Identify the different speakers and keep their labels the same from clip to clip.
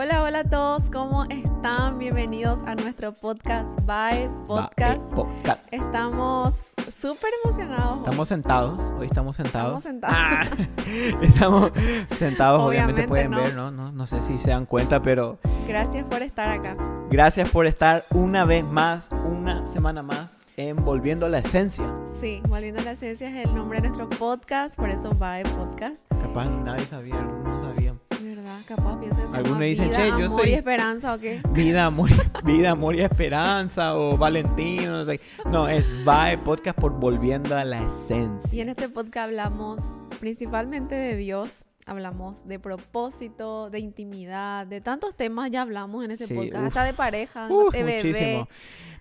Speaker 1: Hola, hola a todos, ¿cómo están? Bienvenidos a nuestro podcast Bye Podcast.
Speaker 2: Bye Podcast.
Speaker 1: Estamos súper emocionados.
Speaker 2: Estamos sentados, hoy estamos sentados.
Speaker 1: Estamos sentados.
Speaker 2: Ah, estamos sentados, obviamente,
Speaker 1: Obviamente,
Speaker 2: pueden
Speaker 1: ¿no?
Speaker 2: ver, ¿no? ¿no? No sé si se dan cuenta, pero
Speaker 1: Gracias por estar acá.
Speaker 2: gracias por estar una vez más, una semana más, en Volviendo a la Esencia.
Speaker 1: Sí, volviendo a la esencia es el nombre de nuestro podcast, por eso Bye Podcast.
Speaker 2: Capaz nadie sabía, no sabían.
Speaker 1: Verdad, capaz piensa que
Speaker 2: Algunos
Speaker 1: llama
Speaker 2: dicen,
Speaker 1: vida,
Speaker 2: "Che, yo
Speaker 1: amor
Speaker 2: soy-
Speaker 1: y esperanza o qué.
Speaker 2: Vida, amor, vida, amor y esperanza, o Valentino, no sé. No, es Bye Podcast por Volviendo a la
Speaker 1: Y
Speaker 2: Esencia.
Speaker 1: en este podcast hablamos principalmente de Dios, hablamos de propósito, de intimidad, de tantos temas ya hablamos en este
Speaker 2: Sí,
Speaker 1: podcast,
Speaker 2: uf.
Speaker 1: hasta de pareja,
Speaker 2: Uf,
Speaker 1: de bebé.
Speaker 2: muchísimo.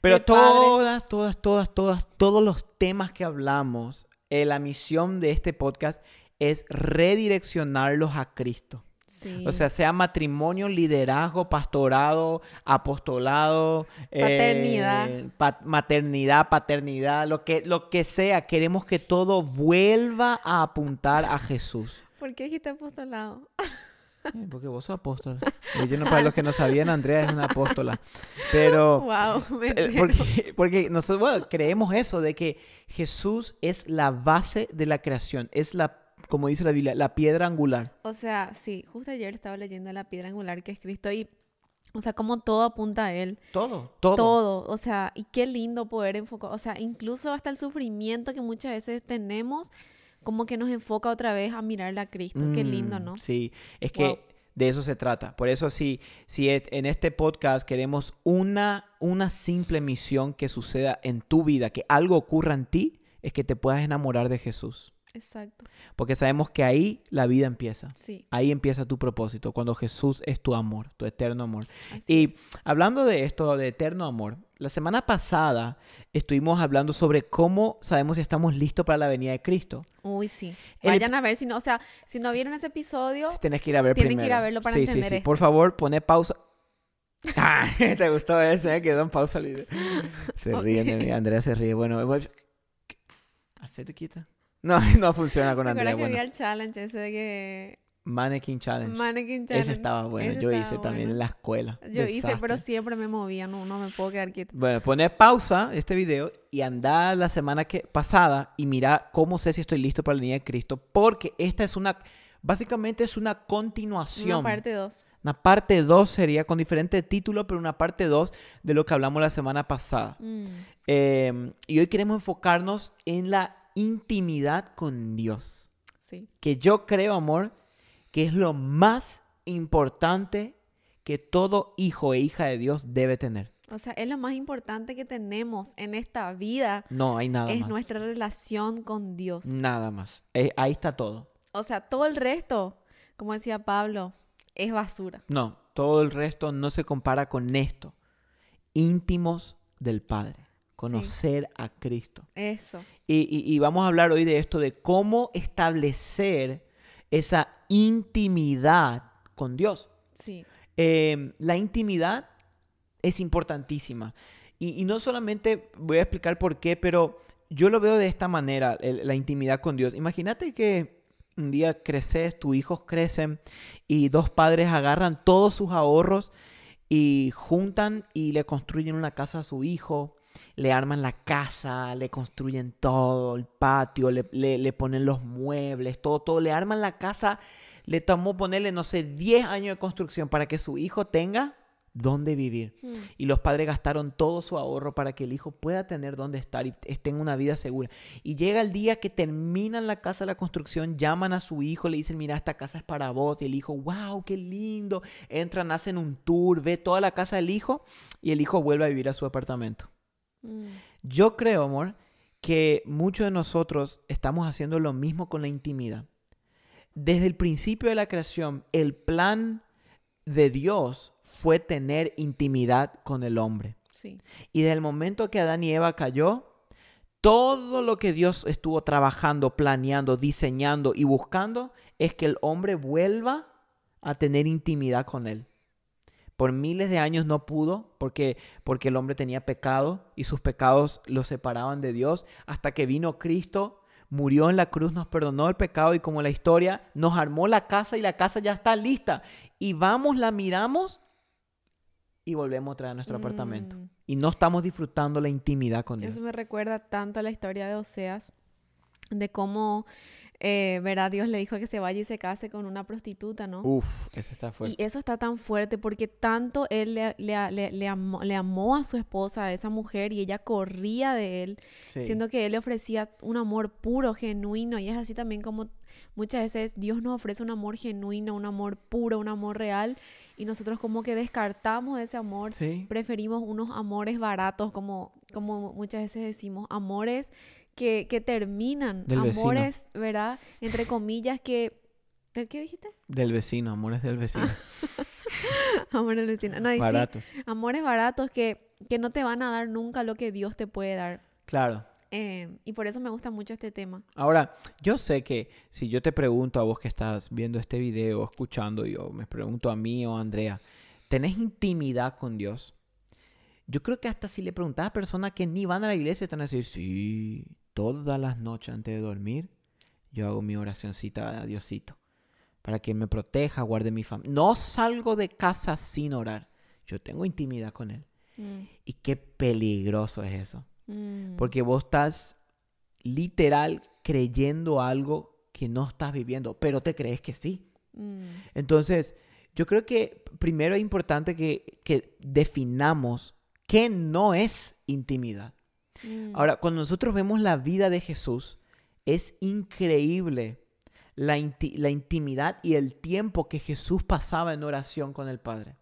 Speaker 2: Pero
Speaker 1: de padres.
Speaker 2: todas, todas, todas, todas, todos los temas que hablamos, eh, la misión de este podcast es redireccionarlos a Cristo.
Speaker 1: Sí.
Speaker 2: O sea, sea matrimonio, liderazgo, pastorado, apostolado, eh,
Speaker 1: Paternidad.
Speaker 2: pa- maternidad, paternidad, lo que, lo que sea, queremos que todo vuelva a apuntar a Jesús.
Speaker 1: ¿Por qué dijiste apostolado?
Speaker 2: Eh, Porque vos sos apóstol. Yo no, para los que no sabían, Andrea es una apóstola. Pero
Speaker 1: Wow, me
Speaker 2: eh,
Speaker 1: entero.
Speaker 2: porque, porque nosotros bueno, creemos eso, de que Jesús es la base de la creación, es la, como dice la Biblia, la piedra angular.
Speaker 1: O sea, sí, justo ayer estaba leyendo la piedra angular que es Cristo y, o sea, como todo apunta a Él.
Speaker 2: Todo, todo.
Speaker 1: Todo, o sea, y qué lindo poder enfocar, o sea, incluso hasta el sufrimiento que muchas veces tenemos, como que nos enfoca otra vez a mirarle a Cristo. Qué lindo,
Speaker 2: Mm,
Speaker 1: ¿no?
Speaker 2: Sí, es que
Speaker 1: Wow.
Speaker 2: de eso se trata. Por eso sí, si et- en este podcast queremos una, una simple misión que suceda en tu vida, que algo ocurra en ti, es que te puedas enamorar de Jesús.
Speaker 1: Exacto,
Speaker 2: Porque sabemos que ahí la vida empieza.
Speaker 1: sí.
Speaker 2: Ahí empieza tu propósito, cuando Jesús es tu amor, tu eterno amor.
Speaker 1: así
Speaker 2: Y hablando de esto, de eterno amor, la semana pasada estuvimos hablando sobre cómo sabemos si estamos listos para la venida de Cristo.
Speaker 1: Uy, sí.
Speaker 2: El-
Speaker 1: Vayan a ver si no, o sea, si no vieron ese episodio,
Speaker 2: Si tienes que ir a ver
Speaker 1: Tienen que ir
Speaker 2: primero.
Speaker 1: a verlo para
Speaker 2: sí,
Speaker 1: entender
Speaker 2: Sí, sí,
Speaker 1: esto.
Speaker 2: Por favor, pone pausa. Ah, ¿Te gustó ese? eh? Quedó en pausa. el video. Se
Speaker 1: Ok.
Speaker 2: ríe de mí. Andrea se ríe. Bueno, bueno, hacete quita. No, no funciona con
Speaker 1: ¿te
Speaker 2: Andrea.
Speaker 1: que
Speaker 2: Bueno,
Speaker 1: había el challenge ese de que
Speaker 2: Mannequin Challenge.
Speaker 1: Mannequin Challenge?
Speaker 2: Ese estaba bueno.
Speaker 1: Ese
Speaker 2: Yo hice también en la escuela.
Speaker 1: Yo hice, pero siempre me movía, no, no me puedo quedar quieta.
Speaker 2: Bueno, pone pausa este video y anda la semana que pasada y mira cómo sé si estoy listo para la venida de Cristo. Porque esta es una, básicamente es una continuación.
Speaker 1: Una parte 2.
Speaker 2: Una parte 2 sería con diferente título, pero una parte 2 de lo que hablamos la semana pasada.
Speaker 1: Mm.
Speaker 2: Eh, y hoy queremos enfocarnos en la intimidad con Dios.
Speaker 1: Sí,
Speaker 2: Que yo creo, amor, que es lo más importante que todo hijo e hija de Dios debe tener.
Speaker 1: o sea, es lo más importante que tenemos en esta vida,
Speaker 2: No hay nada
Speaker 1: es
Speaker 2: más.
Speaker 1: nuestra relación con Dios.
Speaker 2: Nada más. Eh, ahí está todo.
Speaker 1: O sea, todo el resto, como decía Pablo, es basura.
Speaker 2: No, todo el resto no se compara con esto. Íntimos del Padre. Conocer a Cristo.
Speaker 1: Eso.
Speaker 2: Y, y- y vamos a hablar hoy de esto, de cómo establecer esa intimidad con Dios.
Speaker 1: Sí,
Speaker 2: Eh, la intimidad es importantísima. Y, y no solamente voy a explicar por qué, pero yo lo veo de esta manera, el- la intimidad con Dios. Imagínate que un día creces, tus hijos crecen y dos padres agarran todos sus ahorros y juntan y le construyen una casa a su hijo, le arman la casa, le construyen todo, el patio, le, le- le ponen los muebles, todo, todo, le arman la casa, le tomó ponerle, no sé, 10 años de construcción para que su hijo tenga dónde vivir.
Speaker 1: Mm.
Speaker 2: Y los padres gastaron todo su ahorro para que el hijo pueda tener dónde estar y esté en una vida segura. Y llega el día que terminan la casa la construcción, llaman a su hijo, le dicen, mira, esta casa es para vos. Y el hijo, wow, qué lindo. Entran, hacen un tour, ve toda la casa del hijo y el hijo vuelve a vivir a su apartamento.
Speaker 1: Mm.
Speaker 2: Yo creo, amor, que muchos de nosotros estamos haciendo lo mismo con la intimidad. Desde el principio de la creación, el plan de Dios fue tener intimidad con el hombre.
Speaker 1: Sí,
Speaker 2: Y desde el momento que Adán y Eva cayó, todo lo que Dios estuvo trabajando, planeando, diseñando y buscando es que el hombre vuelva a tener intimidad con él. Por miles de años no pudo porque, porque el hombre tenía pecado y sus pecados lo separaban de Dios hasta que vino Cristo, murió en la cruz, nos perdonó el pecado y como la historia nos armó la casa y la casa ya está lista. Y vamos, la miramos y volvemos otra vez a nuestro apartamento.
Speaker 1: Mm.
Speaker 2: Y no estamos disfrutando la intimidad con Dios.
Speaker 1: Eso me recuerda tanto a la historia de Oseas, de cómo, eh, verá, Dios le dijo que se vaya y se case con una prostituta, ¿no?
Speaker 2: Uf, ese está
Speaker 1: Y
Speaker 2: fuerte.
Speaker 1: eso está tan fuerte porque tanto él le, le- le- le amó, le amó a su esposa, a esa mujer, y ella corría de él,
Speaker 2: Sí.
Speaker 1: siendo que él le ofrecía un amor puro, genuino. Y es así también como muchas veces Dios nos ofrece un amor genuino, un amor puro, un amor real, y nosotros como que descartamos ese amor
Speaker 2: Sí.
Speaker 1: preferimos unos amores baratos, como, como muchas veces decimos, amores que, que terminan,
Speaker 2: Del vecino.
Speaker 1: amores, ¿verdad? Entre comillas, que... ¿del ¿Qué dijiste?
Speaker 2: Del vecino, amores del vecino.
Speaker 1: Amores del vecino. No, y sí,
Speaker 2: Baratos.
Speaker 1: amores baratos que, que no te van a dar nunca lo que Dios te puede dar.
Speaker 2: Claro.
Speaker 1: Eh, y por eso me gusta mucho este tema.
Speaker 2: Ahora, yo sé que si yo te pregunto a vos que estás viendo este video, escuchando, yo me pregunto a mí o a Andrea, ¿tenés intimidad con Dios? Yo creo que hasta si le preguntas a personas que ni van a la iglesia, te van a decir, sí, todas las noches antes de dormir, yo hago mi oracioncita a Diosito, para que me proteja, guarde mi familia. No salgo de casa sin orar. Yo tengo intimidad con Él.
Speaker 1: Mm,
Speaker 2: Y qué peligroso es eso.
Speaker 1: mm,
Speaker 2: Porque vos estás literal creyendo algo que no estás viviendo, pero te crees que sí.
Speaker 1: mm,
Speaker 2: Entonces, yo creo que primero es importante que, que definamos qué no es intimidad.
Speaker 1: Mm.
Speaker 2: Ahora, cuando nosotros vemos la vida de Jesús, es increíble la, inti- la intimidad y el tiempo que Jesús pasaba en oración con el Padre.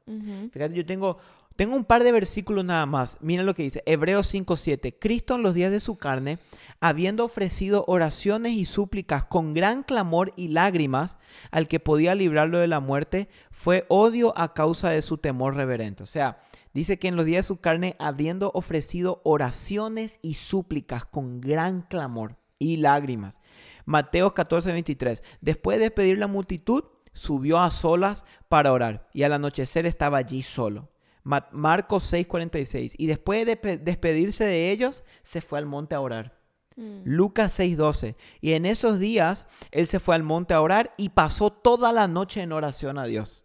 Speaker 2: Fíjate, yo tengo, tengo un par de versículos nada más. Miren lo que dice. Hebreos 5.7. Cristo en los días de su carne, habiendo ofrecido oraciones y súplicas con gran clamor y lágrimas al que podía librarlo de la muerte, fue odio a causa de su temor reverente. O sea, dice que en los días de su carne, habiendo ofrecido oraciones y súplicas con gran clamor y lágrimas. Mateo 14.23. Después de despedir la multitud, subió a solas para orar y al anochecer estaba allí solo. Ma- Marcos 6:46. Y después de pe- despedirse de ellos, se fue al monte a orar.
Speaker 1: Mm.
Speaker 2: Lucas 6:12. Y en esos días, él se fue al monte a orar y pasó toda la noche en oración a Dios.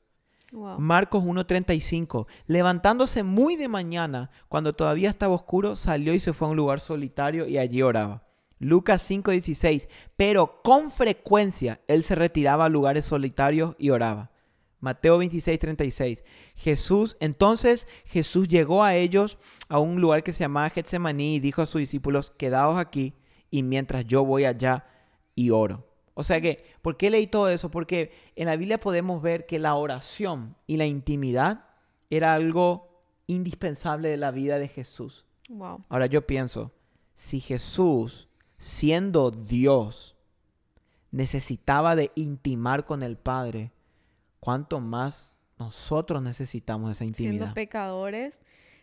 Speaker 1: Wow.
Speaker 2: Marcos 1:35. Levantándose muy de mañana, cuando todavía estaba oscuro, salió y se fue a un lugar solitario y allí oraba. Lucas 5:16. Pero con frecuencia él se retiraba a lugares solitarios y oraba. Mateo 26:36. Jesús, entonces Jesús llegó a ellos a un lugar que se llamaba Getsemaní y dijo a sus discípulos, quedaos aquí y mientras yo voy allá y oro. O sea que, ¿por qué leí todo eso? Porque en la Biblia podemos ver que la oración y la intimidad era algo indispensable de la vida de Jesús.
Speaker 1: Wow.
Speaker 2: Ahora yo pienso, si Jesús, siendo Dios, necesitaba de intimar con el Padre, ¿cuánto más nosotros necesitamos esa
Speaker 1: Siendo
Speaker 2: intimidad?
Speaker 1: pecadores,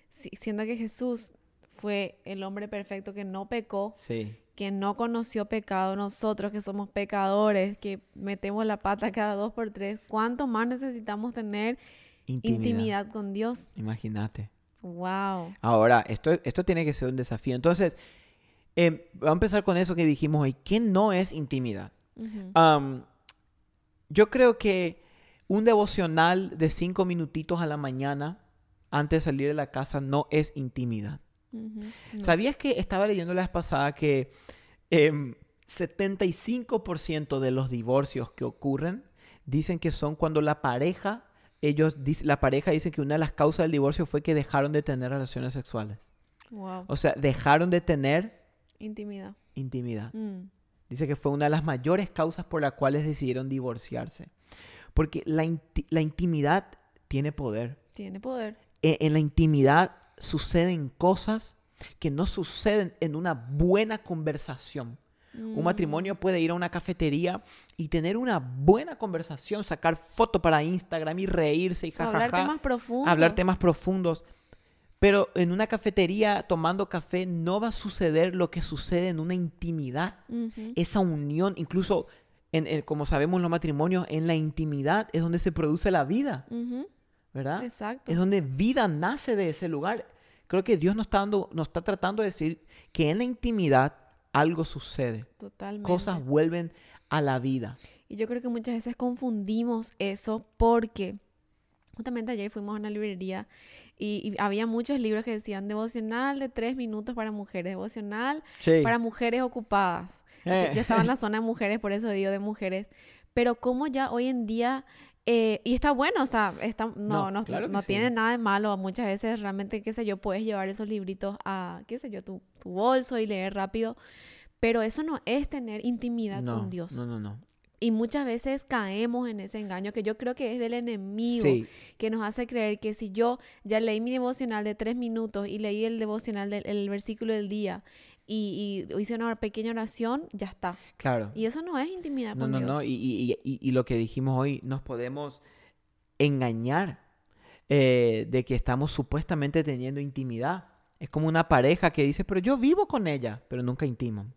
Speaker 1: si- siendo que Jesús fue el hombre perfecto que no pecó,
Speaker 2: Sí,
Speaker 1: que no conoció pecado, nosotros que somos pecadores, que metemos la pata cada dos por tres, ¿cuánto más necesitamos tener
Speaker 2: intimidad.
Speaker 1: intimidad con Dios?
Speaker 2: Imagínate.
Speaker 1: Wow.
Speaker 2: Ahora, esto, esto tiene que ser un desafío. Entonces, em, vamos a empezar con eso que dijimos hoy. ¿Qué no es intimidad? Yo creo que un devocional de cinco minutitos a la mañana antes de salir de la casa no es intimidad.
Speaker 1: No.
Speaker 2: ¿Sabías que estaba leyendo la vez pasada que em, 75% de los divorcios que ocurren dicen que son cuando la pareja, ellos, la pareja dice que una de las causas del divorcio fue que dejaron de tener relaciones sexuales.
Speaker 1: Wow.
Speaker 2: O sea, dejaron de tener
Speaker 1: Intimidad.
Speaker 2: intimidad.
Speaker 1: Mm.
Speaker 2: Dice que fue una de las mayores causas por las cuales decidieron divorciarse. Porque la, inti- la intimidad tiene poder.
Speaker 1: Tiene poder.
Speaker 2: E- en la intimidad suceden cosas que no suceden en una buena conversación. Un
Speaker 1: Mm.
Speaker 2: matrimonio puede ir a una cafetería y tener una buena conversación, sacar foto para Instagram y reírse y jajaja.
Speaker 1: Hablar temas profundos.
Speaker 2: hablar temas profundos. Pero en una cafetería tomando café no va a suceder lo que sucede en una intimidad. Esa unión, incluso en, en- como sabemos los matrimonios, en la intimidad es donde se produce la vida,
Speaker 1: Ujú.
Speaker 2: ¿Verdad?
Speaker 1: Exacto.
Speaker 2: Es donde vida nace de ese lugar. Creo que Dios nos está, dando, nos está tratando de decir que en la intimidad algo sucede.
Speaker 1: Totalmente.
Speaker 2: Cosas vuelven a la vida.
Speaker 1: Y yo creo que muchas veces confundimos eso porque justamente ayer fuimos a una librería y, y había muchos libros que decían devocional de tres minutos para mujeres, devocional
Speaker 2: Sí.
Speaker 1: para mujeres ocupadas. Yo,
Speaker 2: Eh.
Speaker 1: yo estaba en la zona de mujeres, por eso digo de mujeres. Pero como ya hoy en día, eh, y está bueno, está, está, no,
Speaker 2: No,
Speaker 1: no,
Speaker 2: claro
Speaker 1: no
Speaker 2: sí.
Speaker 1: tiene nada de malo. Muchas veces realmente, qué sé yo, puedes llevar esos libritos a, qué sé yo, tu, tu bolso y leer rápido. Pero eso no es tener intimidad
Speaker 2: no,
Speaker 1: con Dios.
Speaker 2: No, no, no.
Speaker 1: Y muchas veces caemos en ese engaño que yo creo que es del enemigo
Speaker 2: Sí,
Speaker 1: que nos hace creer que si yo ya leí mi devocional de tres minutos y leí el devocional del el versículo del día y, y hice una pequeña oración, ya está.
Speaker 2: claro.
Speaker 1: Y eso no es intimidad
Speaker 2: No,
Speaker 1: con
Speaker 2: no,
Speaker 1: Dios.
Speaker 2: no. Y, y- y- lo que dijimos hoy, nos podemos engañar eh, de que estamos supuestamente teniendo intimidad. Es como una pareja que dice, pero yo vivo con ella, pero nunca intiman.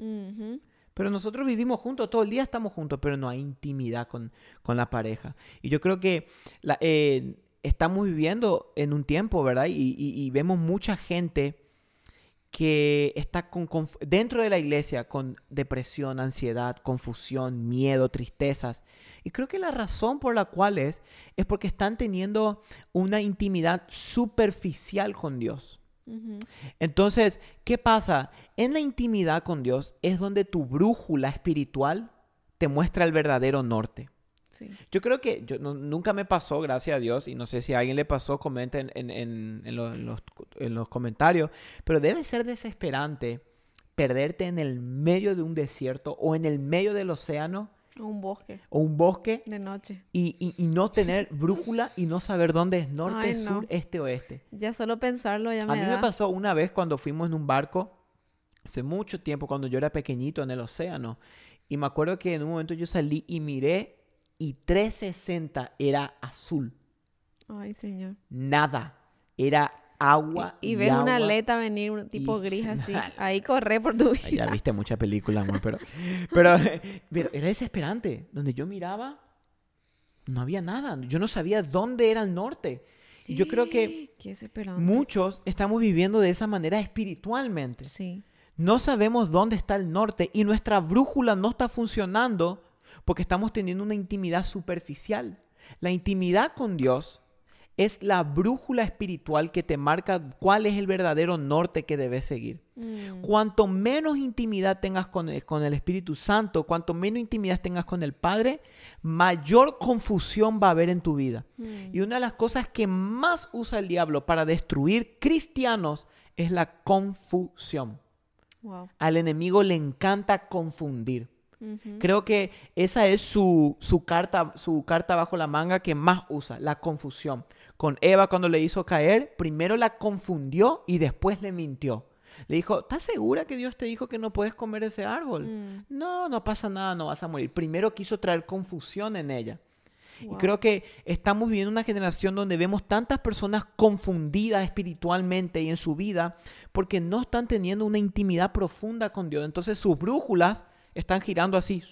Speaker 2: Pero nosotros vivimos juntos, todo el día estamos juntos, pero no hay intimidad con, con la pareja. Y yo creo que la- eh, estamos viviendo en un tiempo, ¿verdad? Y, y- y vemos mucha gente que está con, dentro de la iglesia con depresión, ansiedad, confusión, miedo, tristezas. Y creo que la razón por la cual es, es porque están teniendo una intimidad superficial con Dios. Entonces, ¿qué pasa? En la intimidad con Dios es donde tu brújula espiritual te muestra el verdadero norte.
Speaker 1: Sí.
Speaker 2: Yo creo que yo, no- nunca me pasó, gracias a Dios, y no sé si a alguien le pasó, comenten en, en- en lo- en los, en los comentarios, pero debe ser desesperante perderte en el medio de un desierto o en el medio del océano
Speaker 1: O Un bosque
Speaker 2: o un bosque
Speaker 1: de noche.
Speaker 2: y, y- y no tener brújula y no saber dónde es norte,
Speaker 1: Ay, no.
Speaker 2: sur, este, oeste.
Speaker 1: Ya solo pensarlo ya
Speaker 2: A
Speaker 1: me
Speaker 2: mí
Speaker 1: da.
Speaker 2: me pasó una vez cuando fuimos en un barco, hace mucho tiempo, cuando yo era pequeñito en el océano. Y me acuerdo que en un momento yo salí y miré y 360 era azul.
Speaker 1: Ay, señor.
Speaker 2: Nada. Era agua.
Speaker 1: Y, y ves una
Speaker 2: agua.
Speaker 1: aleta venir, un tipo
Speaker 2: y-
Speaker 1: gris así. Ahí corre por tu vida.
Speaker 2: Ya viste mucha película, amor, pero, pero, pero era desesperante. Donde yo miraba, no había nada. Yo no sabía dónde era el norte. Y yo creo que muchos estamos viviendo de esa manera espiritualmente.
Speaker 1: Sí.
Speaker 2: No sabemos dónde está el norte y nuestra brújula no está funcionando porque estamos teniendo una intimidad superficial. La intimidad con Dios es la brújula espiritual que te marca cuál es el verdadero norte que debes seguir.
Speaker 1: Mm.
Speaker 2: Cuanto menos intimidad tengas con el, con el Espíritu Santo, cuanto menos intimidad tengas con el Padre, mayor confusión va a haber en tu vida.
Speaker 1: Mm.
Speaker 2: Y una de las cosas que más usa el diablo para destruir cristianos es la confusión.
Speaker 1: Wow.
Speaker 2: Al enemigo le encanta confundir. Creo que esa es su, su carta, su carta bajo la manga que más usa, la confusión. Con Eva cuando le hizo caer, primero la confundió y después le mintió. Le dijo, ¿estás segura que Dios te dijo que no puedes comer ese árbol?
Speaker 1: Mm.
Speaker 2: No, no pasa nada, no vas a morir. Primero quiso traer confusión en ella. Y creo que estamos viviendo una generación donde vemos tantas personas confundidas espiritualmente y en su vida porque no están teniendo una intimidad profunda con Dios. Entonces sus brújulas están girando así.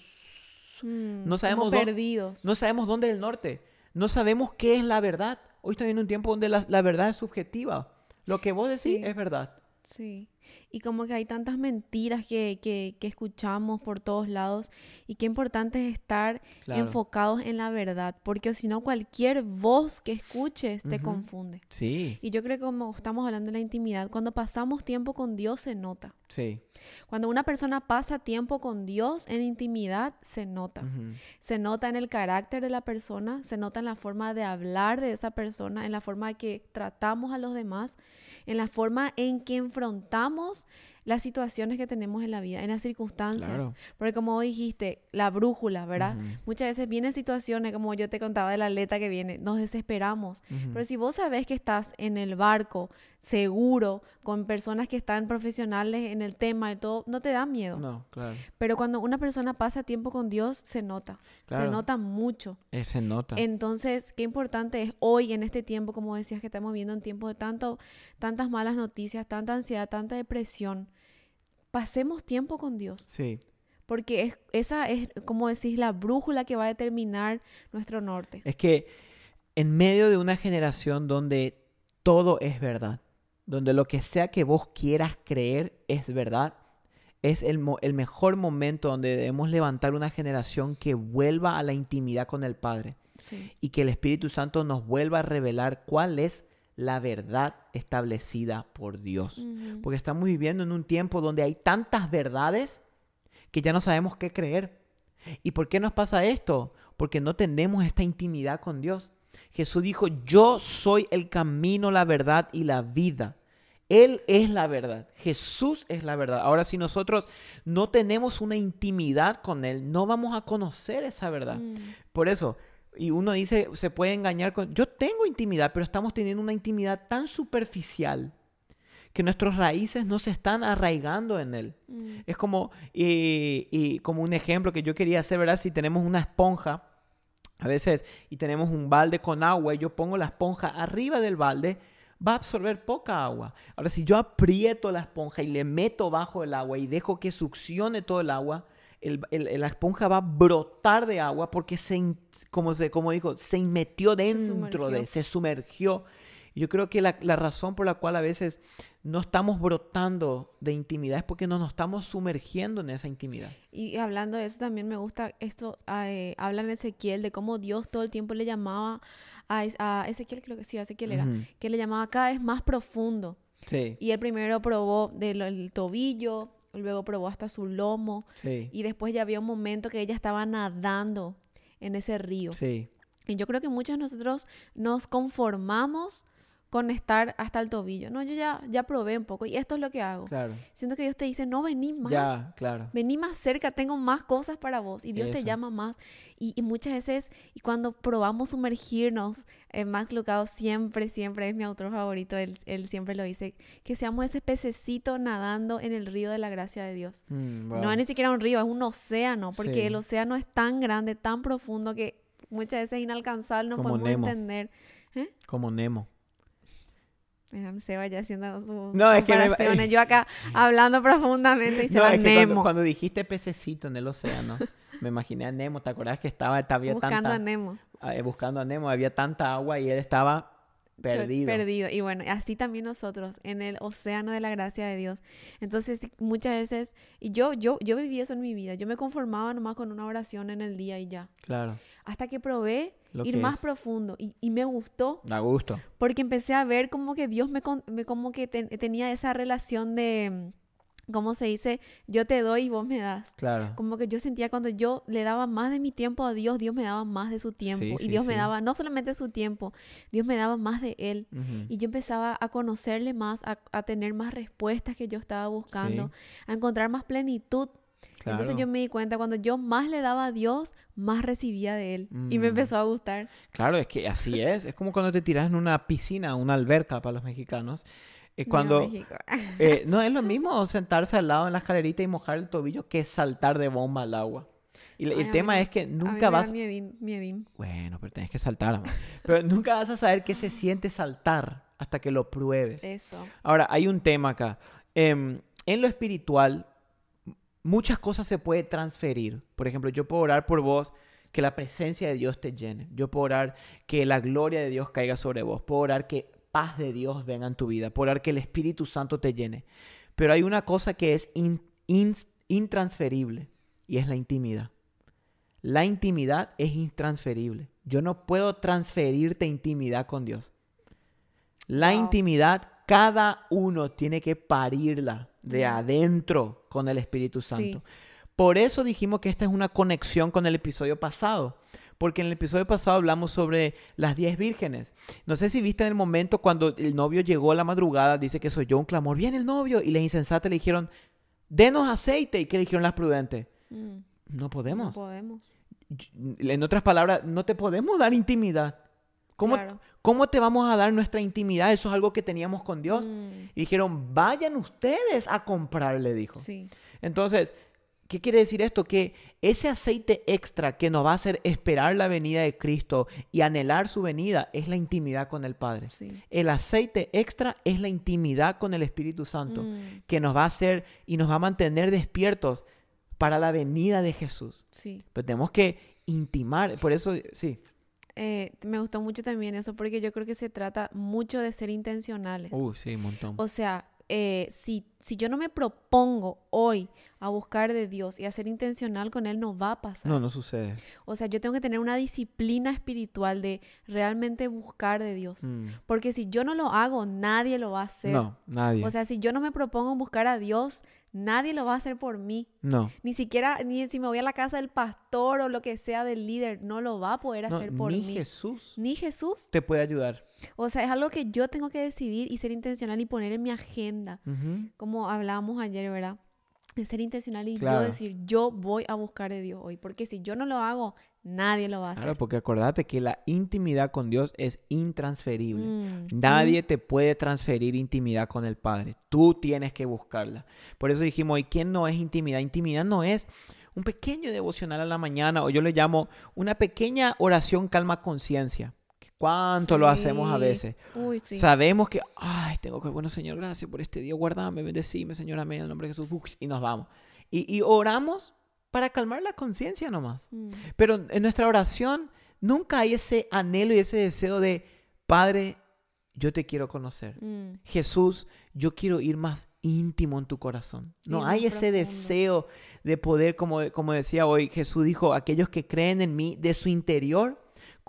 Speaker 1: Mm,
Speaker 2: No sabemos
Speaker 1: como
Speaker 2: dó-
Speaker 1: perdidos.
Speaker 2: No sabemos dónde es el norte. No sabemos qué es la verdad. Hoy estamos en un tiempo donde la, la verdad es subjetiva. Lo que vos decís
Speaker 1: Sí.
Speaker 2: es verdad.
Speaker 1: Sí. Y como que hay tantas mentiras que, que, que escuchamos por todos lados y qué importante es estar
Speaker 2: Claro.
Speaker 1: enfocados en la verdad, porque si no cualquier voz que escuches te
Speaker 2: Ujú.
Speaker 1: confunde.
Speaker 2: Sí,
Speaker 1: Y yo creo que como estamos hablando de la intimidad, cuando pasamos tiempo con Dios se nota.
Speaker 2: sí.
Speaker 1: Cuando una persona pasa tiempo con Dios en intimidad, se nota.
Speaker 2: Ujú.
Speaker 1: Se nota en el carácter de la persona, se nota en la forma de hablar de esa persona, en la forma que tratamos a los demás, en la forma en que enfrentamos vamos las situaciones que tenemos en la vida, en las circunstancias.
Speaker 2: Claro.
Speaker 1: Porque como dijiste, la brújula, ¿verdad? Muchas veces vienen situaciones, como yo te contaba de la aleta que viene, nos desesperamos. Pero si vos sabés que estás en el barco, seguro, con personas que están profesionales en el tema y todo, no te da miedo.
Speaker 2: No, claro.
Speaker 1: Pero cuando una persona pasa tiempo con Dios, se nota.
Speaker 2: Claro.
Speaker 1: Se nota mucho.
Speaker 2: Eh, Se nota.
Speaker 1: Entonces, qué importante es hoy, en este tiempo, como decías, que estamos viendo en tiempo de tanto, tantas malas noticias, tanta ansiedad, tanta depresión. Pasemos tiempo con Dios.
Speaker 2: Sí.
Speaker 1: Porque es, esa es, como decís, la brújula que va a determinar nuestro norte.
Speaker 2: Es que en medio de una generación donde todo es verdad, donde lo que sea que vos quieras creer es verdad, es el, el mejor momento donde debemos levantar una generación que vuelva a la intimidad con el Padre. Y que el Espíritu Santo nos vuelva a revelar cuál es la verdad establecida por Dios. Porque estamos viviendo en un tiempo donde hay tantas verdades que ya no sabemos qué creer. ¿Y por qué nos pasa esto? Porque no tenemos esta intimidad con Dios. Jesús dijo, yo soy el camino, la verdad y la vida. Él es la verdad. Jesús es la verdad. Ahora, si nosotros no tenemos una intimidad con Él, no vamos a conocer esa verdad. Mm. Por eso, y uno dice, se puede engañar con... Yo tengo intimidad, pero estamos teniendo una intimidad tan superficial que nuestras raíces no se están arraigando en Él. Mm. Es como, y, como un ejemplo que yo quería hacer, ¿verdad? Si tenemos una esponja, a veces, y tenemos un balde con agua, y yo pongo la esponja arriba del balde, va a absorber poca agua. Ahora, si yo aprieto la esponja y le meto bajo el agua y dejo que succione todo el agua, la esponja va a brotar de agua porque se, como, se, como dijo, se metió dentro de, se sumergió. Yo creo que la, razón por la cual a veces no estamos brotando de intimidad es porque no nos estamos sumergiendo en esa intimidad.
Speaker 1: Y hablando de eso, también me gusta esto, eh, habla en Ezequiel de cómo Dios todo el tiempo le llamaba a, Ezequiel, creo que sí, a Ezequiel era, que le llamaba cada vez más profundo. Sí. Y él primero probó del tobillo, luego probó hasta su lomo. Sí. Y después ya había un momento que ella estaba nadando en ese río. Sí. Y yo creo que muchos de nosotros nos conformamos con estar hasta el tobillo. No, yo ya, ya probé un poco y esto es lo que hago. Claro. Siento que Dios te dice, no, vení más. Ya, claro. Vení más cerca, tengo más cosas para vos. Y Dios te llama más. Y, muchas veces, y cuando probamos sumergirnos, eh, Max Lucado siempre, siempre es mi autor favorito, él, él, siempre lo dice, que seamos ese pececito nadando en el río de la gracia de Dios. Mm, no es ni siquiera un río, es un océano, porque el océano es tan grande, tan profundo que muchas veces es inalcanzable, no podemos entender.
Speaker 2: ¿Eh? Como Nemo.
Speaker 1: Se vaya haciendo sus no, es que Yo acá hablando profundamente y se va
Speaker 2: Nemo. Cuando, dijiste pececito en el océano, me imaginé a Nemo. ¿Te acordás que estaba, había buscando a Nemo? Eh, buscando a Nemo. Había tanta agua y él estaba perdido.
Speaker 1: Perdido. Y bueno, así también nosotros, en el océano de la gracia de Dios. Entonces, muchas veces, y yo, yo, yo viví eso en mi vida. Yo me conformaba nomás con una oración en el día y ya. Claro. Hasta que probé ir más profundo y, y, me gustó.
Speaker 2: Da gusto.
Speaker 1: Porque empecé a ver como que Dios me, me como que tenía esa relación de ¿cómo se dice? Yo te doy y vos me das. Claro. Como que yo sentía cuando yo le daba más de mi tiempo a Dios, Dios me daba más de su tiempo. y Dios me daba no solamente su tiempo, Dios me daba más de Él. Y yo empezaba a conocerle más, a, a, tener más respuestas que yo estaba buscando, a encontrar más plenitud entonces yo me di cuenta, cuando yo más le daba a Dios, más recibía de Él. Y me mm. empezó a gustar.
Speaker 2: Claro, es que así es. Es como cuando te tiras en una piscina, una alberca para los mexicanos. Es cuando... Eh, no, es lo mismo sentarse al lado en la escalerita y mojar el tobillo que saltar de bomba al agua. Y el tema es que nunca vas... Bueno, pero tienes que saltar. pero nunca vas a saber qué se siente saltar hasta que lo pruebes. Eso. Ahora, hay un tema acá. Em, en lo espiritual, muchas cosas se puede transferir. Por ejemplo, yo puedo orar por vos que la presencia de Dios te llene. Yo puedo orar que la gloria de Dios caiga sobre vos. Puedo orar que paz de Dios venga en tu vida. Orar que el Espíritu Santo te llene. Pero hay una cosa que es intransferible y es la intimidad. La intimidad es intransferible. Yo no puedo transferirte intimidad con Dios. La intimidad, cada uno tiene que parirla de adentro con el Espíritu Santo. Por eso dijimos que esta es una conexión con el episodio pasado, porque en el episodio pasado hablamos sobre las diez vírgenes. No sé si viste en el momento cuando el novio llegó a la madrugada, dice que soy yo un clamor, viene el novio, y las insensatas le dijeron, denos aceite, y ¿qué le dijeron las prudentes? Mm. No podemos. No podemos. En otras palabras, no te podemos dar intimidad. ¿Cómo, ¿Cómo te vamos a dar nuestra intimidad? Eso es algo que teníamos con Dios. Mm. Y dijeron, vayan ustedes a comprar, le dijo. Sí. Entonces, ¿qué quiere decir esto? Que ese aceite extra que nos va a hacer esperar la venida de Cristo y anhelar su venida es la intimidad con el Padre. Sí. El aceite extra es la intimidad con el Espíritu Santo, mm. que nos va a hacer y nos va a mantener despiertos para la venida de Jesús. Sí. Pero tenemos que intimar, por eso, sí.
Speaker 1: Eh, me gustó mucho también eso porque yo creo que se trata mucho de ser intencionales.
Speaker 2: Uh, sí, un montón.
Speaker 1: O sea, eh, si, si yo no me propongo hoy a buscar de Dios y a ser intencional con Él, no va a pasar.
Speaker 2: No, no sucede.
Speaker 1: O sea, yo tengo que tener una disciplina espiritual de realmente buscar de Dios.
Speaker 2: Mm.
Speaker 1: Porque si yo no lo hago, nadie lo va a hacer.
Speaker 2: No, nadie.
Speaker 1: O sea, si yo no me propongo buscar a Dios, nadie lo va a hacer por mí.
Speaker 2: no.
Speaker 1: Ni siquiera, ni si me voy a la casa del pastor o lo que sea del líder, no lo va a poder
Speaker 2: No,
Speaker 1: hacer por
Speaker 2: ni
Speaker 1: mí.
Speaker 2: Jesús
Speaker 1: Ni Jesús.
Speaker 2: te puede ayudar.
Speaker 1: O sea, es algo que yo tengo que decidir y ser intencional y poner en mi agenda. Como hablábamos ayer, ¿verdad? De ser intencional y
Speaker 2: Claro.
Speaker 1: yo decir, yo voy a buscar de Dios hoy. Porque si yo no lo hago, nadie lo va a hacer.
Speaker 2: Claro, porque acordate que la intimidad con Dios es intransferible.
Speaker 1: Mm,
Speaker 2: Nadie te puede transferir intimidad con el Padre. Tú tienes que buscarla. Por eso dijimos, ¿y quién no es intimidad? Intimidad no es un pequeño devocional a la mañana o yo le llamo una pequeña oración calma conciencia. ¿Cuánto lo hacemos a veces?
Speaker 1: Uy, sí.
Speaker 2: Sabemos que, ay, tengo que, bueno, Señor, gracias por este día, guardame, bendecime, Señor, amén, en el nombre de Jesús, Uf, y nos vamos. Y, y oramos para calmar la conciencia nomás.
Speaker 1: Mm,
Speaker 2: Pero en nuestra oración nunca hay ese anhelo y ese deseo de, Padre, yo te quiero conocer.
Speaker 1: mm,
Speaker 2: Jesús, yo quiero ir más íntimo en tu corazón. No hay ese deseo de poder, como, como decía hoy, Jesús dijo, aquellos que creen en mí, de su interior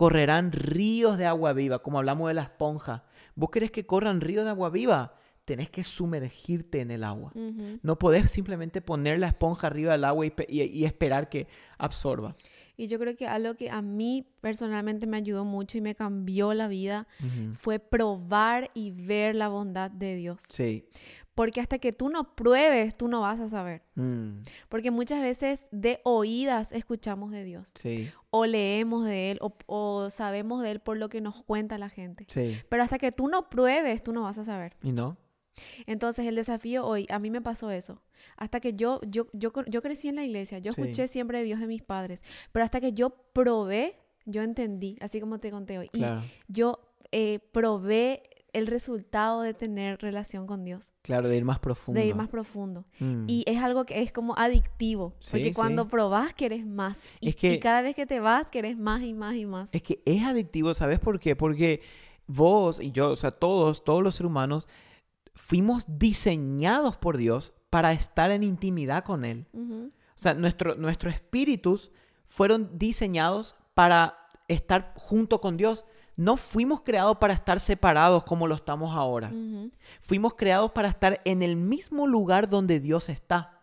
Speaker 2: correrán ríos de agua viva, como hablamos de la esponja. ¿Vos querés que corran ríos de agua viva? Tenés que sumergirte en el agua. No podés simplemente poner la esponja arriba del agua y, y- y esperar que absorba.
Speaker 1: Y yo creo que algo que a mí personalmente me ayudó mucho y me cambió la vida fue probar y ver la bondad de Dios.
Speaker 2: Sí.
Speaker 1: Porque hasta que tú no pruebes, tú no vas a saber.
Speaker 2: Mm,
Speaker 1: Porque muchas veces de oídas escuchamos de Dios.
Speaker 2: sí.
Speaker 1: O leemos de Él o, o sabemos de Él por lo que nos cuenta la gente.
Speaker 2: Sí.
Speaker 1: Pero hasta que tú no pruebes, tú no vas a saber.
Speaker 2: ¿Y no?
Speaker 1: Entonces el desafío hoy, a mí me pasó eso. Hasta que yo, yo, yo, yo crecí en la iglesia, yo
Speaker 2: Sí.
Speaker 1: escuché siempre de Dios de mis padres, pero hasta que yo probé, yo entendí, así como te conté hoy.
Speaker 2: Claro.
Speaker 1: Y yo eh, probé el resultado de tener relación con Dios,
Speaker 2: Claro, de ir más profundo.
Speaker 1: de ir más profundo.
Speaker 2: Mm.
Speaker 1: Y es algo que es como adictivo,
Speaker 2: Sí,
Speaker 1: porque
Speaker 2: sí.
Speaker 1: cuando probás querés más. Y,
Speaker 2: Es que-
Speaker 1: y cada vez que te vas querés más y más y más.
Speaker 2: Es que es adictivo, ¿sabes por qué? Porque vos y yo, o sea, todos, todos los seres humanos, fuimos diseñados por Dios para estar en intimidad con Él.
Speaker 1: Ujú,
Speaker 2: O sea, nuestro, nuestros espíritus fueron diseñados para estar junto con Dios. No fuimos creados para estar separados como lo estamos ahora. Fuimos creados para estar en el mismo lugar donde Dios está.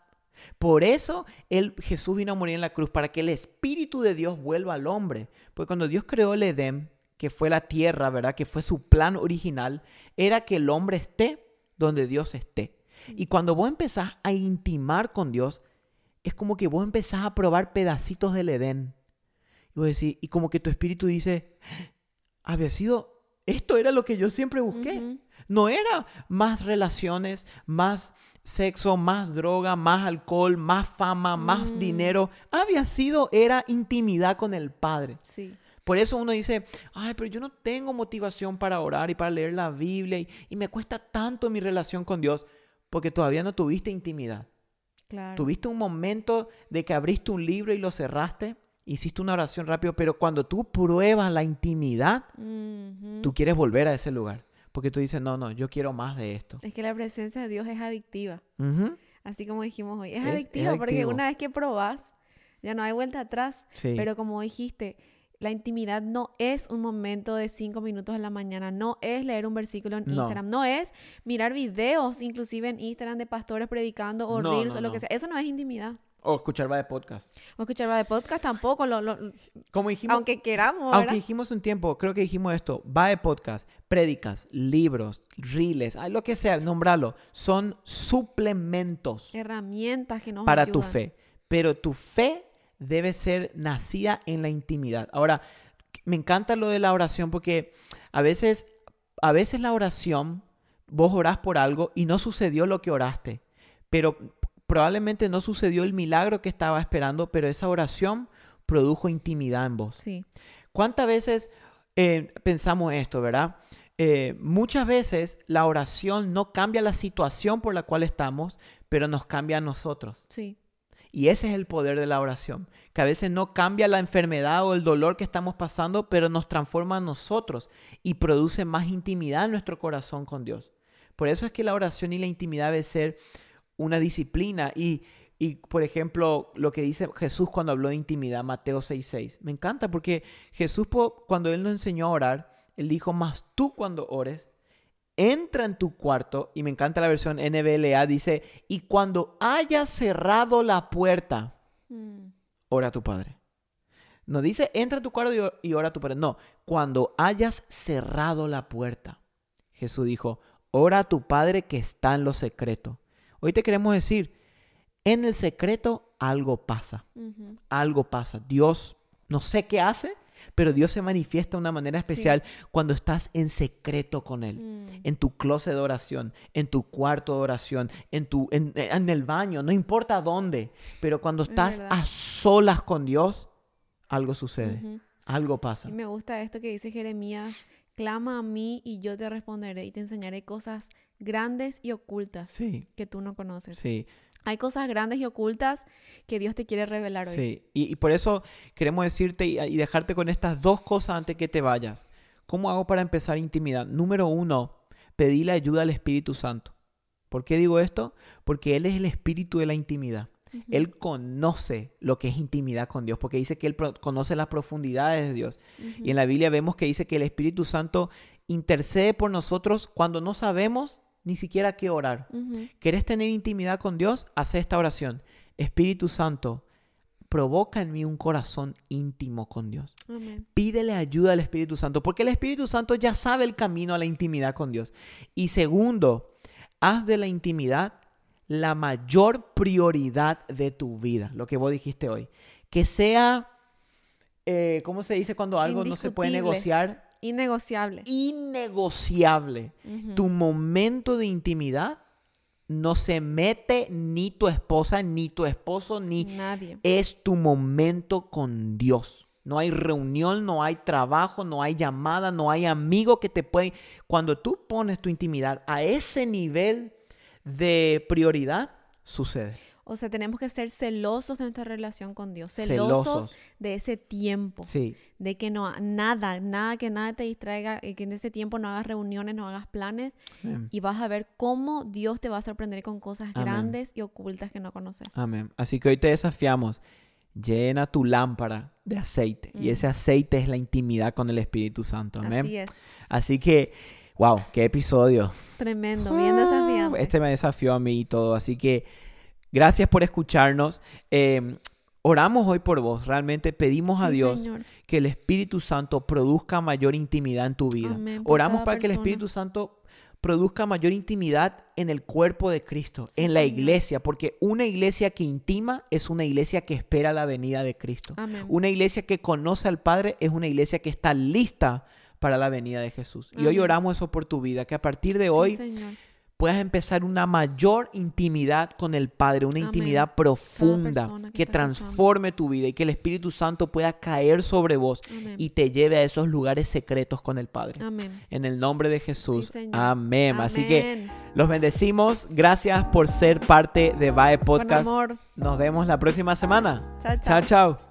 Speaker 2: Por eso él, Jesús vino a morir en la cruz, para que el Espíritu de Dios vuelva al hombre. Porque cuando Dios creó el Edén, que fue la tierra, ¿verdad? Que fue su plan original, era que el hombre esté donde Dios esté. Y cuando vos empezás a intimar con Dios, es como que vos empezás a probar pedacitos del Edén. Y, vos decís- y como que tu espíritu dice, había sido, esto era lo que yo siempre busqué. No era más relaciones, más sexo, más droga, más alcohol, más fama, más
Speaker 1: Mm.
Speaker 2: dinero. Había sido, era intimidad con el Padre.
Speaker 1: Sí.
Speaker 2: Por eso uno dice, ay, pero yo no tengo motivación para orar y para leer la Biblia y, y me cuesta tanto mi relación con Dios porque todavía no tuviste intimidad.
Speaker 1: Claro.
Speaker 2: Tuviste un momento de que abriste un libro y lo cerraste, hiciste una oración rápido, pero cuando tú pruebas la intimidad,
Speaker 1: Ujú.
Speaker 2: tú quieres volver a ese lugar. Porque tú dices, no, no, yo quiero más de esto.
Speaker 1: Es que la presencia de Dios es adictiva,
Speaker 2: Ujú,
Speaker 1: así como dijimos hoy. Es,
Speaker 2: Es- es
Speaker 1: adictiva porque
Speaker 2: adictivo.
Speaker 1: una vez que probás, ya no hay vuelta atrás.
Speaker 2: Sí.
Speaker 1: Pero como dijiste, la intimidad no es un momento de cinco minutos en la mañana, no es leer un versículo en
Speaker 2: No.
Speaker 1: Instagram, no es mirar videos, inclusive en Instagram de pastores predicando o
Speaker 2: No,
Speaker 1: reels
Speaker 2: no,
Speaker 1: o lo que sea. Eso no es intimidad.
Speaker 2: O escuchar va de podcast.
Speaker 1: O escuchar de podcast tampoco, lo- lo-
Speaker 2: Como dijimos,
Speaker 1: aunque queramos,
Speaker 2: aunque dijimos un tiempo, creo que dijimos esto, va de podcast, prédicas, libros, reels, ay, lo que sea, nombralo, son suplementos
Speaker 1: Herramientas que nos
Speaker 2: para tu fe. Pero tu fe debe ser nacida en la intimidad. Ahora, me encanta lo de la oración porque a veces, a veces la oración, vos orás por algo y no sucedió lo que oraste, pero probablemente no sucedió el milagro que estaba esperando, pero esa oración produjo intimidad en vos.
Speaker 1: Sí.
Speaker 2: ¿Cuántas veces eh, pensamos esto, verdad? Eh, muchas veces la oración no cambia la situación por la cual estamos, pero nos cambia a nosotros.
Speaker 1: Sí.
Speaker 2: Y ese es el poder de la oración, que a veces no cambia la enfermedad o el dolor que estamos pasando, pero nos transforma a nosotros y produce más intimidad en nuestro corazón con Dios. Por eso es que la oración y la intimidad debe ser una disciplina. Y, y por ejemplo, lo que dice Jesús cuando habló de intimidad, Mateo 6:6. Me encanta porque Jesús cuando Él nos enseñó a orar, Él dijo, más tú cuando ores, entra en tu cuarto, y me encanta la versión NBLA, dice, y cuando hayas cerrado la puerta, mm. ora a tu Padre. No dice, entra en tu cuarto y ora a tu Padre. No, cuando hayas cerrado la puerta. Jesús dijo, ora a tu Padre que está en lo secreto. Hoy te queremos decir, en el secreto algo pasa. Algo pasa. Dios no sé qué hace, pero Dios se manifiesta de una manera especial cuando estás en secreto con Él, mm. en tu closet de oración, en tu cuarto de oración, en, tu, en, el baño, no importa dónde, pero cuando estás a solas con Dios, algo sucede, algo pasa.
Speaker 1: Y me gusta esto que dice Jeremías, clama a mí y yo te responderé y te enseñaré cosas grandes y ocultas que tú no conoces.
Speaker 2: Sí.
Speaker 1: Hay cosas grandes y ocultas que Dios te quiere revelar hoy.
Speaker 2: Sí, y, por eso queremos decirte y, dejarte con estas dos cosas antes que te vayas. ¿Cómo hago para empezar intimidad? Número uno, la ayuda al Espíritu Santo. ¿Por qué digo esto? Porque Él es el espíritu de la intimidad. Él conoce lo que es intimidad con Dios, porque dice que Él conoce las profundidades de Dios. Y en la Biblia vemos que dice que el Espíritu Santo intercede por nosotros cuando no sabemos ni siquiera qué orar. ¿Querés tener intimidad con Dios? Haz esta oración. Espíritu Santo, provoca en mí un corazón íntimo con Dios. Pídele ayuda al Espíritu Santo, porque el Espíritu Santo ya sabe el camino a la intimidad con Dios. Y segundo, haz de la intimidad la mayor prioridad de tu vida, lo que vos dijiste hoy. Que sea, eh, ¿cómo se dice cuando algo no se puede negociar?
Speaker 1: Innegociable.
Speaker 2: Innegociable. Tu momento de intimidad no se mete ni tu esposa, ni tu esposo, ni
Speaker 1: nadie.
Speaker 2: Es tu momento con Dios. No hay reunión, no hay trabajo, no hay llamada, no hay amigo que te puede... Cuando tú pones tu intimidad a ese nivel de prioridad, sucede.
Speaker 1: O sea, tenemos que ser celosos de nuestra relación con Dios, celosos, de ese tiempo,
Speaker 2: sí.
Speaker 1: de que no nada, nada que nada te distraiga, eh, que en ese tiempo no hagas reuniones, no hagas planes y vas a ver cómo Dios te va a sorprender con cosas grandes y ocultas que no conoces.
Speaker 2: Amén. Así que hoy te desafiamos, llena tu lámpara de aceite y ese aceite es la intimidad con el Espíritu Santo. Amén.
Speaker 1: Así es.
Speaker 2: Así que Wow, qué episodio.
Speaker 1: Tremendo, bien desafiante.
Speaker 2: Este me desafió a mí y todo, así que Gracias por escucharnos. Em, oramos hoy por vos. Realmente pedimos a Dios que el Espíritu Santo produzca mayor intimidad en tu vida. oramos para que el Espíritu Santo produzca mayor intimidad en el cuerpo de Cristo, en la iglesia, porque una iglesia que intima es una iglesia que espera la venida de Cristo. Una iglesia que conoce al Padre es una iglesia que está lista para la venida de Jesús. Y hoy oramos eso por tu vida, que a partir de hoy puedas empezar una mayor intimidad con el Padre, una intimidad profunda que, transforme tu vida y que el Espíritu Santo pueda caer sobre vos y te lleve a esos lugares secretos con el Padre. En el nombre de Jesús. Amén. Así que los bendecimos. Gracias por ser parte de VAE Podcast. Nos vemos la próxima semana.
Speaker 1: chao. chao.
Speaker 2: chao.